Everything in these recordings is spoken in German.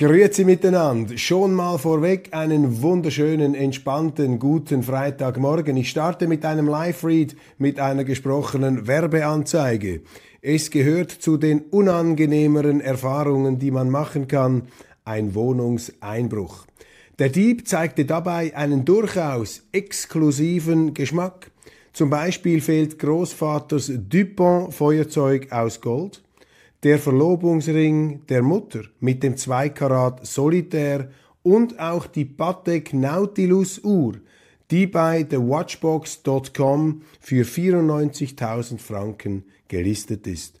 Grüezi miteinander. Schon mal vorweg einen wunderschönen, entspannten, guten Freitagmorgen. Ich starte mit einem Live-Read mit einer gesprochenen Werbeanzeige. Es gehört zu den unangenehmeren Erfahrungen, die man machen kann, ein Wohnungseinbruch. Der Dieb zeigte dabei einen durchaus exklusiven Geschmack. Zum Beispiel fehlt Großvaters Dupont Feuerzeug aus Gold der Verlobungsring der Mutter mit dem 2 Karat Solitär und auch die Patek Nautilus Uhr, die bei thewatchbox.com für 94.000 Franken gelistet ist.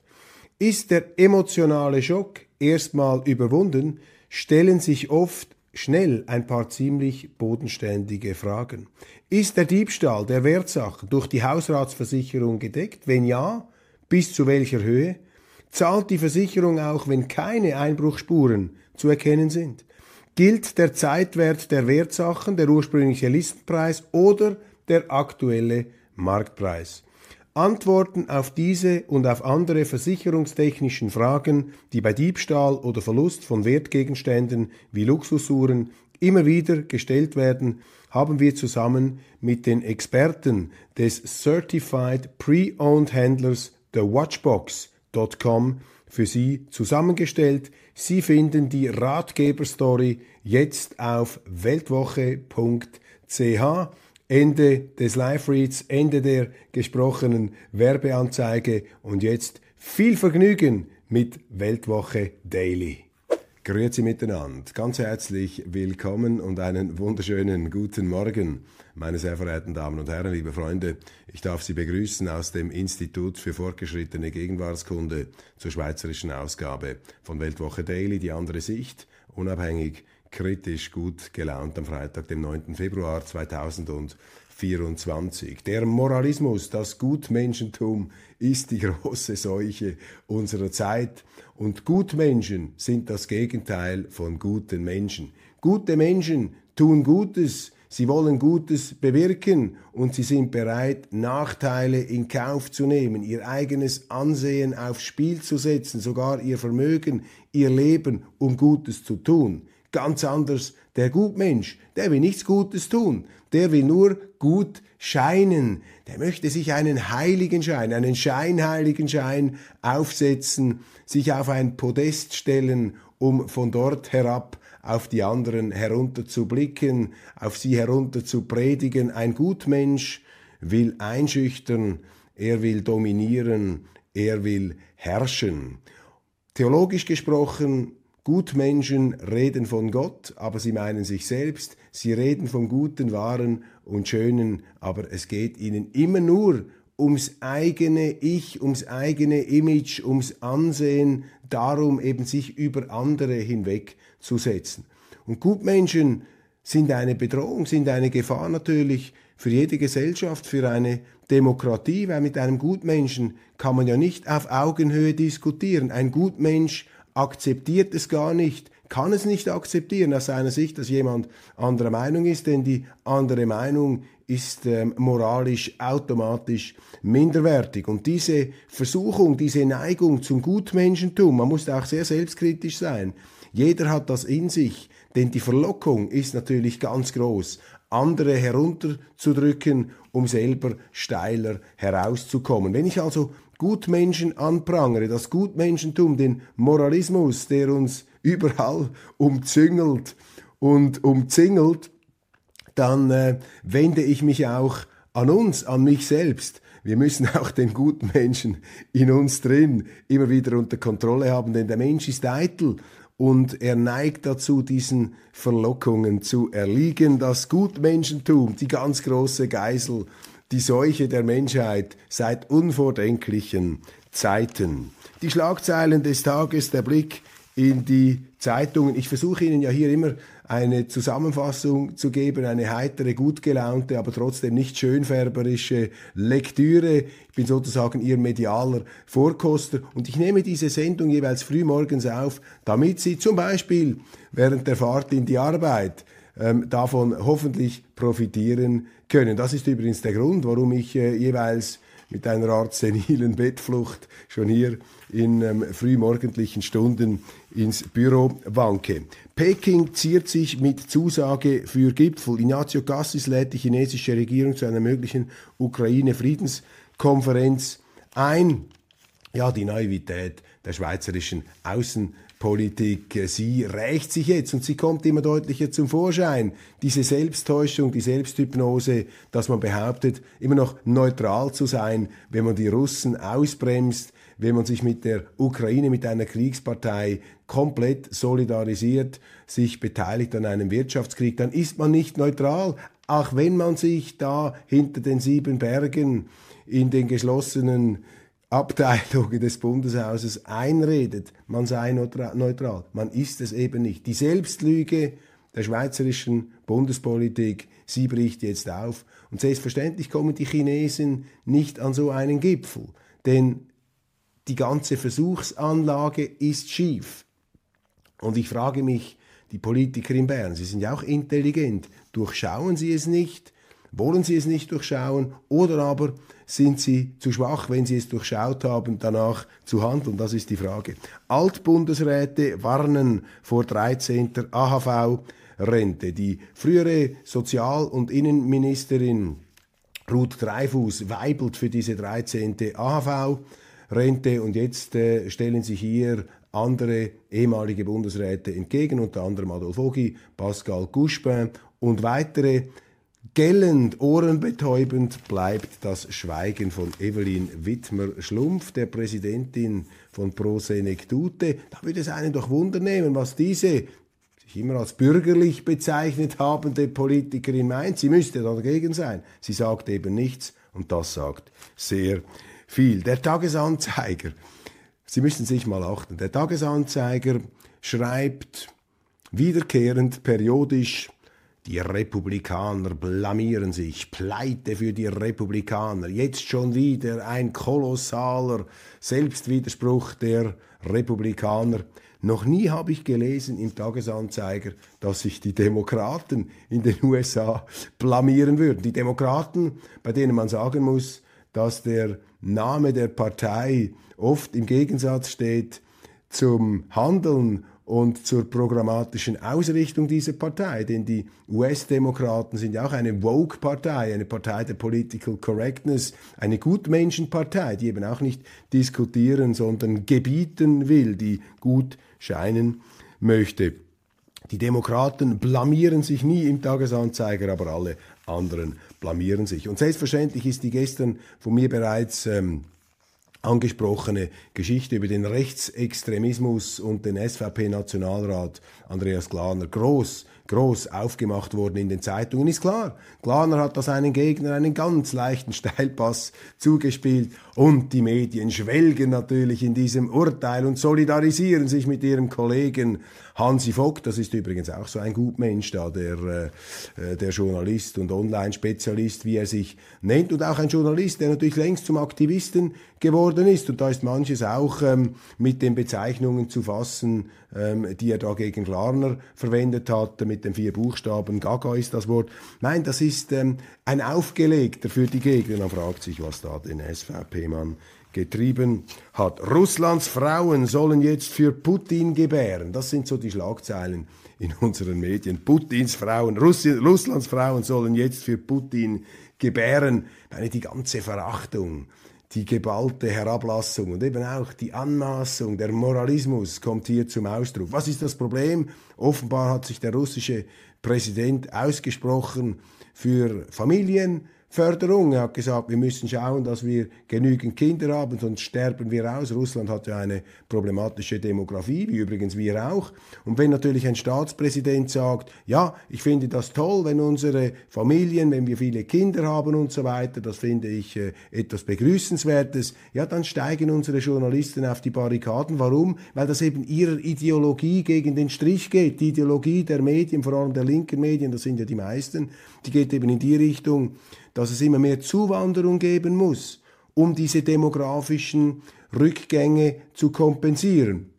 Ist der emotionale Schock erstmal überwunden, stellen sich oft schnell ein paar ziemlich bodenständige Fragen. Ist der Diebstahl der Wertsachen durch die Hausratsversicherung gedeckt? Wenn ja, bis zu welcher Höhe? Zahlt die Versicherung auch, wenn keine Einbruchspuren zu erkennen sind? Gilt der Zeitwert der Wertsachen, der ursprüngliche Listenpreis oder der aktuelle Marktpreis? Antworten auf diese und auf andere versicherungstechnischen Fragen, die bei Diebstahl oder Verlust von Wertgegenständen wie Luxusuhren immer wieder gestellt werden, haben wir zusammen mit den Experten des Certified Pre-Owned Händlers der Watchbox www.ratgeberstory.com für Sie zusammengestellt. Sie finden die Ratgeberstory jetzt auf weltwoche.ch. Ende des Live-Reads, Ende der gesprochenen Werbeanzeige und jetzt viel Vergnügen mit Weltwoche Daily. Grüezi miteinander. Ganz herzlich willkommen und einen wunderschönen guten Morgen, meine sehr verehrten Damen und Herren, liebe Freunde. Ich darf Sie begrüßen aus dem Institut für fortgeschrittene Gegenwartskunde zur schweizerischen Ausgabe von Weltwoche Daily, die andere Sicht, unabhängig, kritisch, gut gelaunt am Freitag, dem 9. Februar 2024. Der Moralismus, das Gutmenschentum ist die große Seuche unserer Zeit und Gutmenschen sind das Gegenteil von guten Menschen. Gute Menschen tun Gutes, sie wollen Gutes bewirken und sie sind bereit, Nachteile in Kauf zu nehmen, ihr eigenes Ansehen aufs Spiel zu setzen, sogar ihr Vermögen, ihr Leben, um Gutes zu tun. Ganz anders der Gutmensch, der will nichts Gutes tun, der will nur gut scheinen, der möchte sich einen heiligen Schein, einen scheinheiligen Schein aufsetzen, sich auf ein Podest stellen, um von dort herab auf die anderen herunter zu blicken, auf sie herunter zu predigen. Ein Gutmensch will einschüchtern, er will dominieren, er will herrschen. Theologisch gesprochen Gutmenschen reden von Gott, aber sie meinen sich selbst, sie reden vom Guten, Wahren und Schönen, aber es geht ihnen immer nur ums eigene Ich, ums eigene Image, ums Ansehen, darum eben sich über andere hinwegzusetzen. Und Gutmenschen sind eine Bedrohung, sind eine Gefahr natürlich für jede Gesellschaft, für eine Demokratie, weil mit einem Gutmenschen kann man ja nicht auf Augenhöhe diskutieren. Ein Gutmensch akzeptiert es gar nicht, kann es nicht akzeptieren aus seiner Sicht, dass jemand anderer Meinung ist, denn die andere Meinung ist ähm, moralisch automatisch minderwertig. Und diese Versuchung, diese Neigung zum Gutmenschentum, man muss auch sehr selbstkritisch sein. Jeder hat das in sich, denn die Verlockung ist natürlich ganz groß, andere herunterzudrücken, um selber steiler herauszukommen. Wenn ich also Gutmenschen anprangere, das Gutmenschentum, den Moralismus, der uns überall umzüngelt und umzingelt, dann äh, wende ich mich auch an uns, an mich selbst. Wir müssen auch den guten Menschen in uns drin immer wieder unter Kontrolle haben, denn der Mensch ist eitel und er neigt dazu, diesen Verlockungen zu erliegen. Das Gutmenschentum, die ganz große Geisel, die Seuche der Menschheit seit unvordenklichen Zeiten. Die Schlagzeilen des Tages, der Blick in die Zeitungen. Ich versuche Ihnen ja hier immer eine Zusammenfassung zu geben, eine heitere, gut gelaunte, aber trotzdem nicht schönfärberische Lektüre. Ich bin sozusagen Ihr medialer Vorkoster und ich nehme diese Sendung jeweils frühmorgens auf, damit Sie zum Beispiel während der Fahrt in die Arbeit ähm, davon hoffentlich profitieren können. Das ist übrigens der Grund, warum ich äh, jeweils mit einer Art senilen Bettflucht schon hier in ähm, frühmorgendlichen Stunden ins Büro wanke. Peking ziert sich mit Zusage für Gipfel. Ignacio Cassis lädt die chinesische Regierung zu einer möglichen Ukraine-Friedenskonferenz ein. Ja, die Naivität der schweizerischen Außenpolitik, sie rächt sich jetzt und sie kommt immer deutlicher zum Vorschein. Diese Selbsttäuschung, die Selbsthypnose, dass man behauptet, immer noch neutral zu sein, wenn man die Russen ausbremst, wenn man sich mit der Ukraine, mit einer Kriegspartei komplett solidarisiert, sich beteiligt an einem Wirtschaftskrieg, dann ist man nicht neutral, auch wenn man sich da hinter den sieben Bergen in den geschlossenen Abteilungen des Bundeshauses einredet, man sei neutral. Man ist es eben nicht. Die Selbstlüge der schweizerischen Bundespolitik, sie bricht jetzt auf. Und selbstverständlich kommen die Chinesen nicht an so einen Gipfel. Denn die ganze Versuchsanlage ist schief. Und ich frage mich, die Politiker in Bern, sie sind ja auch intelligent, durchschauen sie es nicht, wollen sie es nicht durchschauen oder aber sind sie zu schwach, wenn sie es durchschaut haben, danach zu handeln? Das ist die Frage. Altbundesräte warnen vor 13. AHV-Rente. Die frühere Sozial- und Innenministerin Ruth Dreifuß weibelt für diese 13. AHV-Rente. Rente und jetzt äh, stellen sich hier andere ehemalige Bundesräte entgegen, unter anderem Adolf Ogi, Pascal Couchepin und weitere. Gellend, ohrenbetäubend bleibt das Schweigen von Evelyn Wittmer-Schlumpf, der Präsidentin von Pro Senectute. Da würde es einen doch Wunder nehmen, was diese sich immer als bürgerlich bezeichnet habende Politikerin meint. Sie müsste dagegen sein. Sie sagt eben nichts und das sagt sehr viel. Der Tagesanzeiger, Sie müssen sich mal achten, der Tagesanzeiger schreibt wiederkehrend, periodisch, die Republikaner blamieren sich, Pleite für die Republikaner, jetzt schon wieder ein kolossaler Selbstwiderspruch der Republikaner. Noch nie habe ich gelesen im Tagesanzeiger, dass sich die Demokraten in den USA blamieren würden. Die Demokraten, bei denen man sagen muss, dass der Name der Partei oft im Gegensatz steht zum Handeln und zur programmatischen Ausrichtung dieser Partei. Denn die US-Demokraten sind ja auch eine Woke-Partei, eine Partei der Political Correctness, eine Gutmenschenpartei, die eben auch nicht diskutieren, sondern gebieten will, die gut scheinen möchte. Die Demokraten blamieren sich nie im Tagesanzeiger, aber alle anderen blamieren sich. Und selbstverständlich ist die gestern von mir bereits ähm, angesprochene Geschichte über den Rechtsextremismus und den SVP-Nationalrat Andreas Glaner groß groß aufgemacht worden in den Zeitungen, ist klar. Glaner hat da seinen Gegner einen ganz leichten Steilpass zugespielt und die Medien schwelgen natürlich in diesem Urteil und solidarisieren sich mit ihrem Kollegen Hansi Vogt, das ist übrigens auch so ein Gutmensch da, der, äh, der Journalist und Online-Spezialist, wie er sich nennt, und auch ein Journalist, der natürlich längst zum Aktivisten geworden ist. Und da ist manches auch ähm, mit den Bezeichnungen zu fassen, ähm, die er da gegen Glarner verwendet hat, mit den vier Buchstaben, Gaga ist das Wort. Nein, das ist ähm, ein Aufgelegter für die Gegner. Man fragt sich, was da den SVP-Mann getrieben hat. Russlands Frauen sollen jetzt für Putin gebären. Das sind so die Schlagzeilen in unseren Medien. Putins Frauen, Russi Russlands Frauen sollen jetzt für Putin gebären. Meine, die ganze Verachtung, die geballte Herablassung und eben auch die Anmaßung, der Moralismus kommt hier zum Ausdruck. Was ist das Problem? Offenbar hat sich der russische Präsident ausgesprochen für Familien, Förderung. Er hat gesagt, wir müssen schauen, dass wir genügend Kinder haben, sonst sterben wir aus. Russland hat ja eine problematische Demografie, wie übrigens wir auch. Und wenn natürlich ein Staatspräsident sagt, ja, ich finde das toll, wenn unsere Familien, wenn wir viele Kinder haben und so weiter, das finde ich äh, etwas Begrüßenswertes, ja, dann steigen unsere Journalisten auf die Barrikaden. Warum? Weil das eben ihrer Ideologie gegen den Strich geht. Die Ideologie der Medien, vor allem der linken Medien, das sind ja die meisten, die geht eben in die Richtung, dass es immer mehr Zuwanderung geben muss, um diese demografischen Rückgänge zu kompensieren.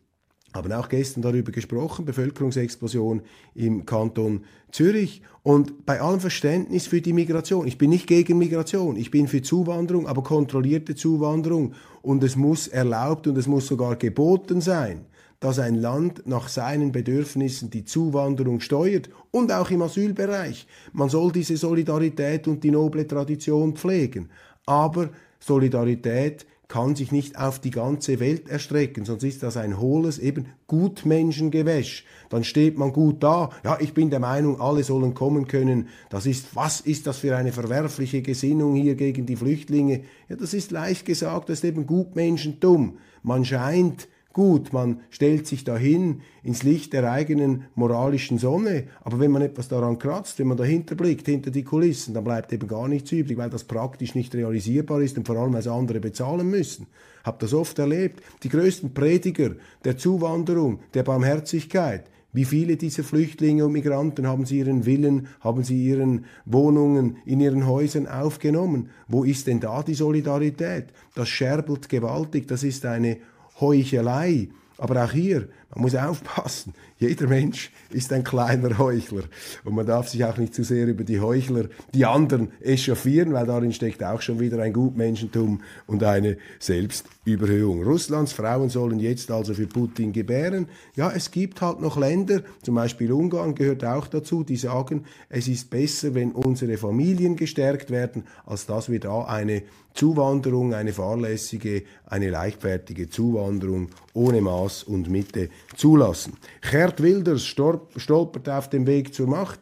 Haben auch gestern darüber gesprochen, Bevölkerungsexplosion im Kanton Zürich und bei allem Verständnis für die Migration. Ich bin nicht gegen Migration, ich bin für Zuwanderung, aber kontrollierte Zuwanderung und es muss erlaubt und es muss sogar geboten sein dass ein Land nach seinen Bedürfnissen die Zuwanderung steuert und auch im Asylbereich. Man soll diese Solidarität und die noble Tradition pflegen. Aber Solidarität kann sich nicht auf die ganze Welt erstrecken, sonst ist das ein hohles, eben Gutmenschengewäsch. Dann steht man gut da. Ja, ich bin der Meinung, alle sollen kommen können. Das ist, was ist das für eine verwerfliche Gesinnung hier gegen die Flüchtlinge? Ja, das ist leicht gesagt, das ist eben Gutmenschentum. Man scheint Gut, man stellt sich dahin ins Licht der eigenen moralischen Sonne, aber wenn man etwas daran kratzt, wenn man dahinter blickt, hinter die Kulissen, dann bleibt eben gar nichts übrig, weil das praktisch nicht realisierbar ist und vor allem, weil andere bezahlen müssen. Hab das oft erlebt. Die größten Prediger der Zuwanderung, der Barmherzigkeit, wie viele dieser Flüchtlinge und Migranten haben sie ihren Willen, haben sie ihren Wohnungen in ihren Häusern aufgenommen? Wo ist denn da die Solidarität? Das scherbelt gewaltig, das ist eine Heuchelei. Aber auch hier, man muss aufpassen. Jeder Mensch ist ein kleiner Heuchler. Und man darf sich auch nicht zu sehr über die Heuchler, die anderen echauffieren, weil darin steckt auch schon wieder ein Gutmenschentum und eine Selbstüberhöhung. Russlands Frauen sollen jetzt also für Putin gebären. Ja, es gibt halt noch Länder, zum Beispiel Ungarn gehört auch dazu, die sagen, es ist besser, wenn unsere Familien gestärkt werden, als dass wir da eine Zuwanderung, eine fahrlässige, eine leichtfertige Zuwanderung ohne Maß und Mitte zulassen. Gerd Wilders stolpert auf dem Weg zur Macht.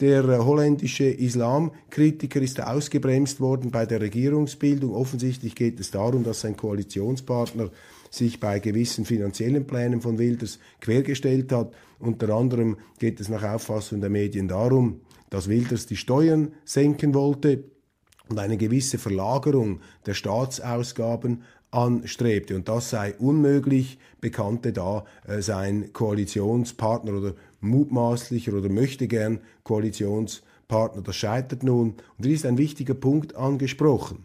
Der holländische Islamkritiker ist ausgebremst worden bei der Regierungsbildung. Offensichtlich geht es darum, dass sein Koalitionspartner sich bei gewissen finanziellen Plänen von Wilders quergestellt hat. Unter anderem geht es nach Auffassung der Medien darum, dass Wilders die Steuern senken wollte und eine gewisse Verlagerung der Staatsausgaben anstrebte. Und das sei unmöglich, bekannte da äh, sein Koalitionspartner oder mutmaßlicher oder möchte gern Koalitionspartner. Das scheitert nun. Und hier ist ein wichtiger Punkt angesprochen.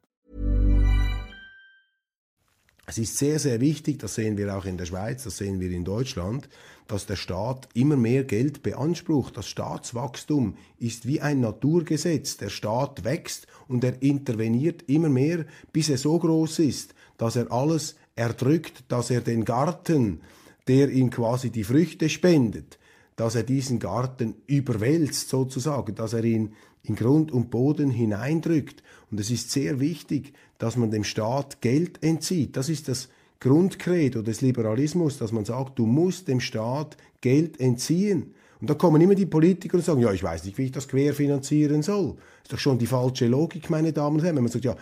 Es ist sehr, sehr wichtig, das sehen wir auch in der Schweiz, das sehen wir in Deutschland, dass der Staat immer mehr Geld beansprucht. Das Staatswachstum ist wie ein Naturgesetz. Der Staat wächst und er interveniert immer mehr, bis er so groß ist, dass er alles erdrückt, dass er den Garten, der ihm quasi die Früchte spendet, dass er diesen Garten überwälzt sozusagen, dass er ihn in Grund und Boden hineindrückt. Und es ist sehr wichtig, dass man dem Staat Geld entzieht. Das ist das Grundcredo des Liberalismus, dass man sagt, du musst dem Staat Geld entziehen. Und da kommen immer die Politiker und sagen, ja, ich weiß nicht, wie ich das querfinanzieren soll. Ist doch schon die falsche Logik, meine Damen und Herren. Wenn man sagt, ja,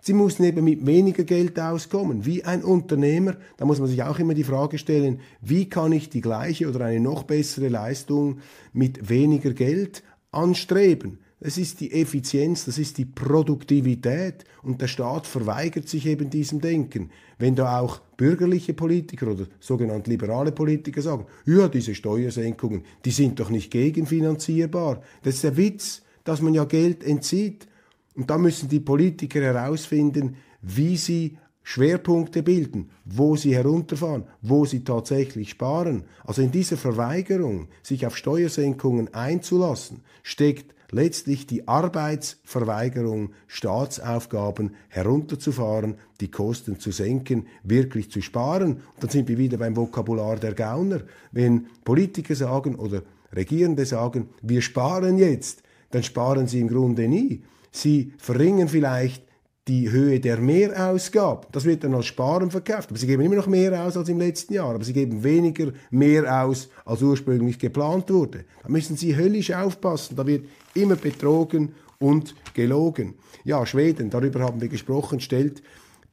Sie müssen eben mit weniger Geld auskommen. Wie ein Unternehmer, da muss man sich auch immer die Frage stellen, wie kann ich die gleiche oder eine noch bessere Leistung mit weniger Geld anstreben? es ist die Effizienz, das ist die Produktivität und der Staat verweigert sich eben diesem Denken. Wenn da auch bürgerliche Politiker oder sogenannte liberale Politiker sagen, ja, diese Steuersenkungen, die sind doch nicht gegenfinanzierbar. Das ist der Witz, dass man ja Geld entzieht. Und da müssen die Politiker herausfinden, wie sie Schwerpunkte bilden, wo sie herunterfahren, wo sie tatsächlich sparen. Also in dieser Verweigerung, sich auf Steuersenkungen einzulassen, steckt letztlich die Arbeitsverweigerung, Staatsaufgaben herunterzufahren, die Kosten zu senken, wirklich zu sparen. Und dann sind wir wieder beim Vokabular der Gauner. Wenn Politiker sagen oder Regierende sagen, wir sparen jetzt, dann sparen sie im Grunde nie. Sie verringern vielleicht die Höhe der Mehrausgabe. Das wird dann als Sparen verkauft. Aber sie geben immer noch mehr aus als im letzten Jahr. Aber sie geben weniger mehr aus, als ursprünglich geplant wurde. Da müssen sie höllisch aufpassen. Da wird immer betrogen und gelogen. Ja, Schweden, darüber haben wir gesprochen, stellt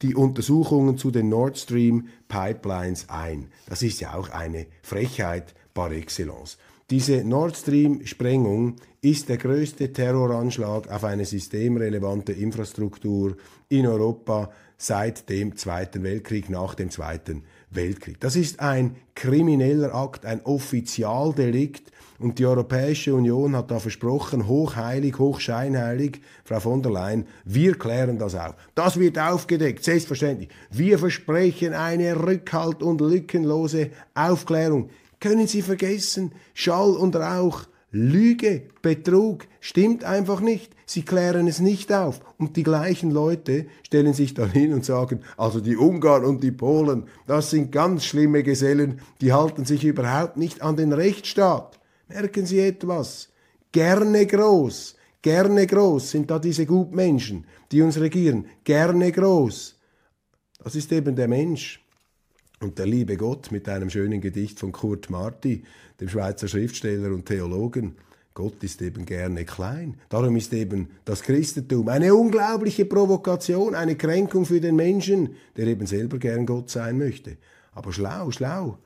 die Untersuchungen zu den Nord Stream Pipelines ein. Das ist ja auch eine Frechheit par excellence. Diese Nord Stream-Sprengung ist der größte Terroranschlag auf eine systemrelevante Infrastruktur in Europa seit dem Zweiten Weltkrieg, nach dem Zweiten Weltkrieg. Das ist ein krimineller Akt, ein Offizialdelikt und die Europäische Union hat da versprochen, hochheilig, hochscheinheilig, Frau von der Leyen, wir klären das auf. Das wird aufgedeckt, selbstverständlich. Wir versprechen eine rückhalt- und lückenlose Aufklärung. Können Sie vergessen, Schall und Rauch, Lüge, Betrug, stimmt einfach nicht. Sie klären es nicht auf. Und die gleichen Leute stellen sich dann hin und sagen, also die Ungarn und die Polen, das sind ganz schlimme Gesellen, die halten sich überhaupt nicht an den Rechtsstaat. Merken Sie etwas? Gerne groß, gerne groß sind da diese Gutmenschen, die uns regieren. Gerne groß. Das ist eben der Mensch. Und der liebe Gott mit einem schönen Gedicht von Kurt Marti, dem Schweizer Schriftsteller und Theologen, Gott ist eben gerne klein. Darum ist eben das Christentum eine unglaubliche Provokation, eine Kränkung für den Menschen, der eben selber gern Gott sein möchte. Aber schlau, schlau,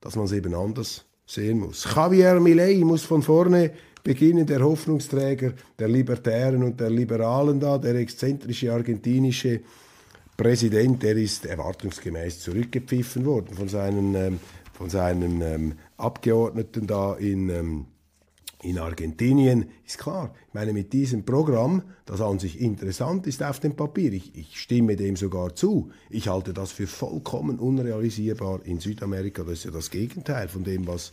dass man es eben anders sehen muss. Javier Milei muss von vorne beginnen, der Hoffnungsträger der Libertären und der Liberalen da, der exzentrische argentinische Präsident, der ist erwartungsgemäß zurückgepfiffen worden von seinen, ähm, von seinen ähm, Abgeordneten da in, ähm, in Argentinien. Ist klar, ich meine, mit diesem Programm, das an sich interessant ist auf dem Papier, ich, ich stimme dem sogar zu, ich halte das für vollkommen unrealisierbar in Südamerika. Das ist ja das Gegenteil von dem, was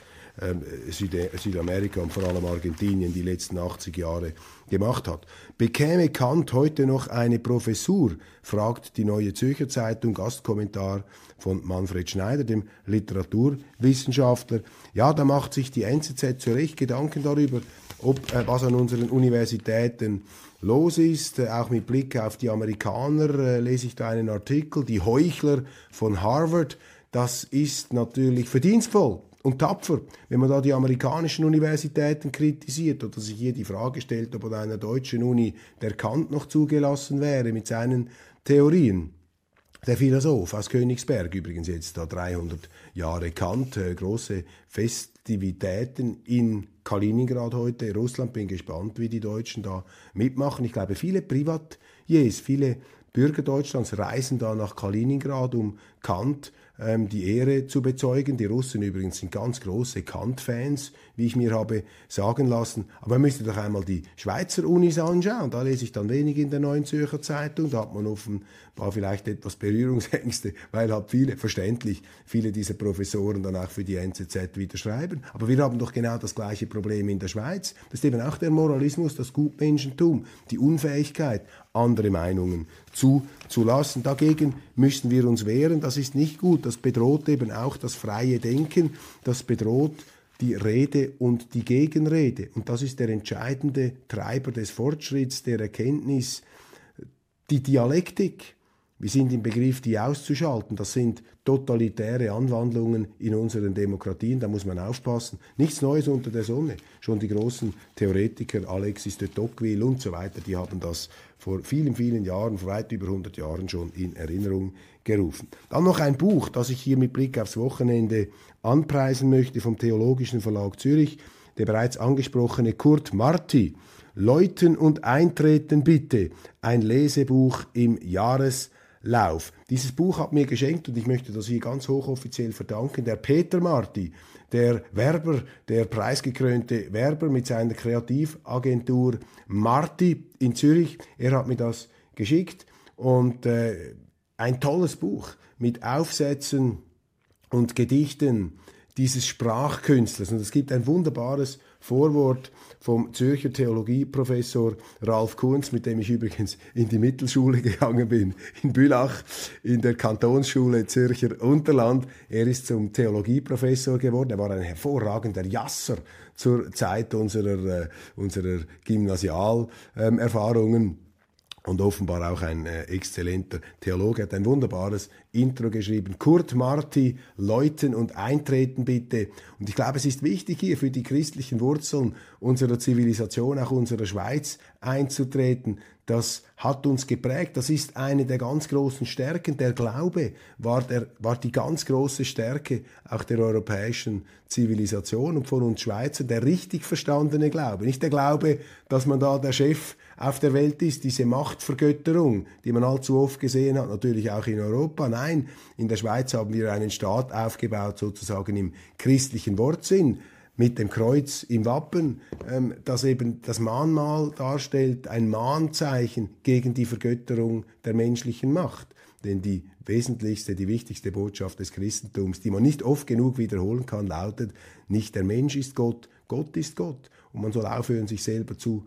Südamerika und vor allem Argentinien die letzten 80 Jahre gemacht hat. Bekäme Kant heute noch eine Professur? fragt die Neue Zürcher Zeitung, Gastkommentar von Manfred Schneider, dem Literaturwissenschaftler. Ja, da macht sich die NZZ zu Recht Gedanken darüber, ob äh, was an unseren Universitäten los ist. Äh, auch mit Blick auf die Amerikaner äh, lese ich da einen Artikel, die Heuchler von Harvard. Das ist natürlich verdienstvoll und tapfer, wenn man da die amerikanischen Universitäten kritisiert oder sich hier die Frage stellt, ob an einer deutschen Uni der Kant noch zugelassen wäre mit seinen Theorien. Der Philosoph aus Königsberg, übrigens jetzt da 300 Jahre Kant, äh, große Festivitäten in Kaliningrad heute, Russland, bin gespannt, wie die Deutschen da mitmachen. Ich glaube, viele Privatiers, viele Bürger Deutschlands reisen da nach Kaliningrad, um Kant ähm, die Ehre zu bezeugen. Die Russen übrigens sind ganz große Kant-Fans, wie ich mir habe sagen lassen. Aber man müsste doch einmal die Schweizer Unis anschauen. Da lese ich dann wenig in der Neuen Zürcher Zeitung. Da hat man offenbar vielleicht etwas Berührungsängste, weil halt viele, verständlich, viele dieser Professoren dann auch für die NZZ wieder schreiben. Aber wir haben doch genau das gleiche Problem in der Schweiz. Das ist eben auch der Moralismus, das Gutmenschentum, die Unfähigkeit, andere Meinungen zuzulassen. Dagegen müssen wir uns wehren. Das ist nicht gut. Das bedroht eben auch das freie Denken. Das bedroht die Rede und die Gegenrede. Und das ist der entscheidende Treiber des Fortschritts, der Erkenntnis, die Dialektik. Wir sind im Begriff, die auszuschalten. Das sind totalitäre Anwandlungen in unseren Demokratien. Da muss man aufpassen. Nichts Neues unter der Sonne. Schon die großen Theoretiker, Alexis de Tocqueville und so weiter, die haben das vor vielen, vielen Jahren, vor weit über 100 Jahren schon in Erinnerung gerufen. Dann noch ein Buch, das ich hier mit Blick aufs Wochenende anpreisen möchte vom Theologischen Verlag Zürich. der bereits angesprochene Kurt Marti. Läuten und Eintreten bitte. Ein Lesebuch im Jahreslauf. Dieses Buch hat mir geschenkt und ich möchte das hier ganz hochoffiziell verdanken. Der Peter Marti, der Werber, der preisgekrönte Werber mit seiner Kreativagentur Marti in Zürich. Er hat mir das geschickt und äh, ein tolles Buch mit Aufsätzen und Gedichten dieses Sprachkünstlers. Und es gibt ein wunderbares Vorwort vom Zürcher Theologieprofessor Ralf Kunz, mit dem ich übrigens in die Mittelschule gegangen bin, in Bülach, in der Kantonsschule Zürcher Unterland. Er ist zum Theologieprofessor geworden. Er war ein hervorragender Jasser zur Zeit unserer, äh, unserer Gymnasialerfahrungen. Und offenbar auch ein äh, exzellenter Theologe. Hat ein wunderbares Intro geschrieben. Kurt Marti, Läuten und Eintreten bitte. Und ich glaube, es ist wichtig hier für die christlichen Wurzeln unserer Zivilisation, auch unserer Schweiz einzutreten. Das hat uns geprägt. Das ist eine der ganz großen Stärken. Der Glaube war, der, war die ganz große Stärke auch der europäischen Zivilisation und von uns Schweizern. Der richtig verstandene Glaube. Nicht der Glaube, dass man da der Chef auf der Welt ist, diese Machtvergötterung, die man allzu oft gesehen hat, natürlich auch in Europa. Nein, in der Schweiz haben wir einen Staat aufgebaut, sozusagen im christlichen Wortsinn, mit dem Kreuz im Wappen, ähm, das eben das Mahnmal darstellt, ein Mahnzeichen gegen die Vergötterung der menschlichen Macht. Denn die wesentlichste, die wichtigste Botschaft des Christentums, die man nicht oft genug wiederholen kann, lautet, nicht der Mensch ist Gott, Gott ist Gott. Und man soll aufhören, sich selber zu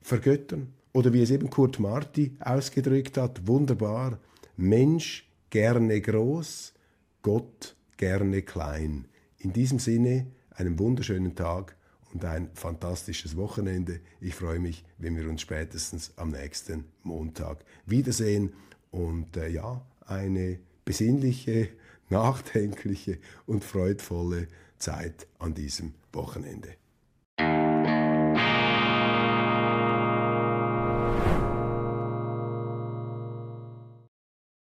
vergöttern. Oder wie es eben Kurt Marti ausgedrückt hat, wunderbar, Mensch gerne groß, Gott gerne klein. In diesem Sinne einen wunderschönen Tag und ein fantastisches Wochenende. Ich freue mich, wenn wir uns spätestens am nächsten Montag wiedersehen und äh, ja, eine besinnliche, nachdenkliche und freudvolle Zeit an diesem Wochenende.